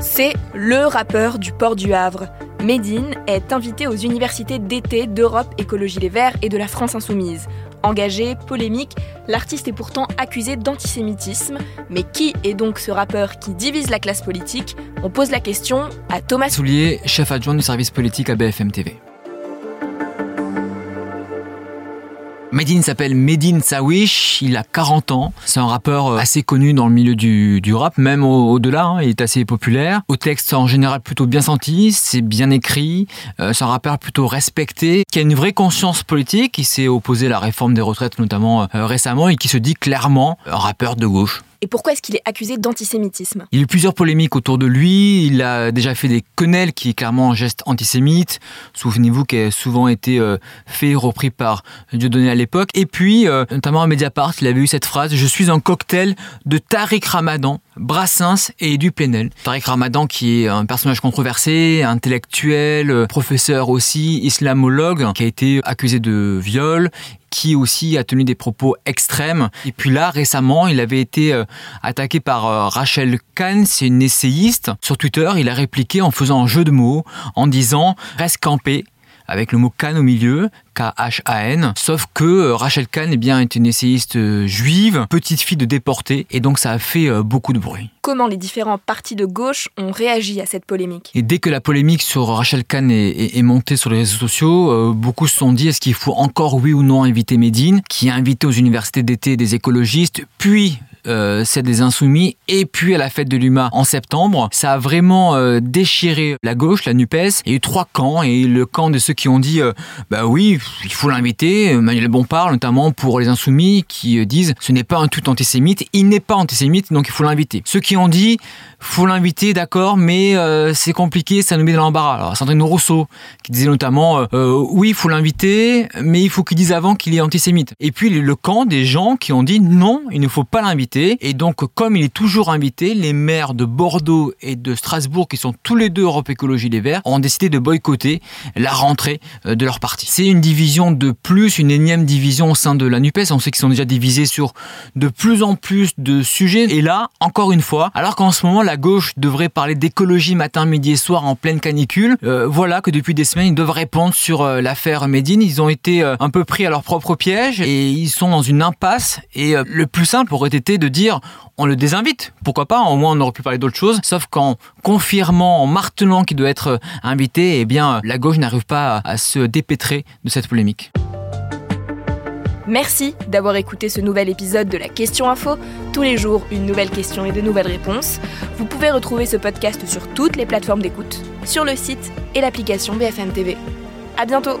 C'est le rappeur du port du Havre. Medine est invité aux universités d'été d'Europe Écologie Les Verts et de la France Insoumise. Engagé, polémique, l'artiste est pourtant accusé d'antisémitisme. Mais qui est donc ce rappeur qui divise la classe politique? On pose la question à Thomas Soulier, chef adjoint du service politique à BFM TV. Medine s'appelle Medine Sawish, il a 40 ans, c'est un rappeur euh, assez connu dans le milieu du, rap, même au-delà, hein, il est assez populaire. Au texte en général plutôt bien senti, c'est bien écrit, euh, c'est un rappeur plutôt respecté, qui a une vraie conscience politique, qui s'est opposé à la réforme des retraites notamment euh, récemment et qui se dit clairement un rappeur de gauche. Et pourquoi est-ce qu'il est accusé d'antisémitisme? Il y a eu plusieurs polémiques autour de lui. Il a déjà fait des quenelles qui est clairement un geste antisémite. Souvenez-vous qu'il a souvent été euh, fait, repris par Dieudonné à l'époque. Et puis, euh, notamment à Mediapart, il avait eu cette phrase Je suis un cocktail de Tariq Ramadan, Brassens et du Plenel. Tariq Ramadan qui est un personnage controversé, intellectuel, euh, professeur aussi, islamologue, qui a été accusé de viol qui aussi a tenu des propos extrêmes. Et puis là, récemment, il avait été euh, attaqué par euh, Rachel Kahn, c'est une essayiste. Sur Twitter, il a répliqué en faisant un jeu de mots, en disant « reste campé » avec le mot Kahn au milieu, K-H-A-N. Sauf que euh, Rachel Kahn eh bien, est une essayiste euh, juive, petite fille de déportée, et donc ça a fait euh, beaucoup de bruit. Comment les différents partis de gauche ont réagi à cette polémique? Et dès que la polémique sur Rachel Kahn est, montée sur les réseaux sociaux, beaucoup se sont dit est-ce qu'il faut encore oui ou non inviter Médine, qui a invité aux universités d'été des écologistes, puis euh, c'est des insoumis et puis à la fête de l'UMA en septembre. Ça a vraiment euh, déchiré la gauche, la NUPES. Il y a eu trois camps et le camp de ceux qui ont dit euh, bah oui, il faut l'inviter. Manuel Bompard notamment pour les insoumis qui disent ce n'est pas un tout antisémite, il n'est pas antisémite donc il faut l'inviter. Ceux qui ont dit faut l'inviter, d'accord, mais c'est compliqué, ça nous met dans l'embarras. Alors Sandrine Rousseau qui disait notamment oui, il faut l'inviter, mais il faut qu'il dise avant qu'il est antisémite. Et puis le camp des gens qui ont dit non, il ne faut pas l'inviter et donc, comme il est toujours invité, les maires de Bordeaux et de Strasbourg, qui sont tous les deux Europe Écologie Les Verts, ont décidé de boycotter la rentrée euh, de leur parti. C'est une division de plus, une énième division au sein de la NUPES. On sait qu'ils sont déjà divisés sur de plus en plus de sujets. Et là, encore une fois, alors qu'en ce moment, la gauche devrait parler d'écologie matin, midi et soir en pleine canicule, euh, voilà que depuis des semaines, ils doivent répondre sur euh, l'affaire Médine. Ils ont été un peu pris à leur propre piège et ils sont dans une impasse. Et le plus simple aurait été de dire on le désinvite. Pourquoi pas Au moins on aurait pu parler d'autre chose. Sauf qu'en confirmant, en martelant qu'il doit être invité, eh bien la gauche n'arrive pas à se dépêtrer de cette polémique. Merci d'avoir écouté ce nouvel épisode de la Question Info. Tous les jours, une nouvelle question et de nouvelles réponses. Vous pouvez retrouver ce podcast sur toutes les plateformes d'écoute, sur le site et l'application BFM TV. À bientôt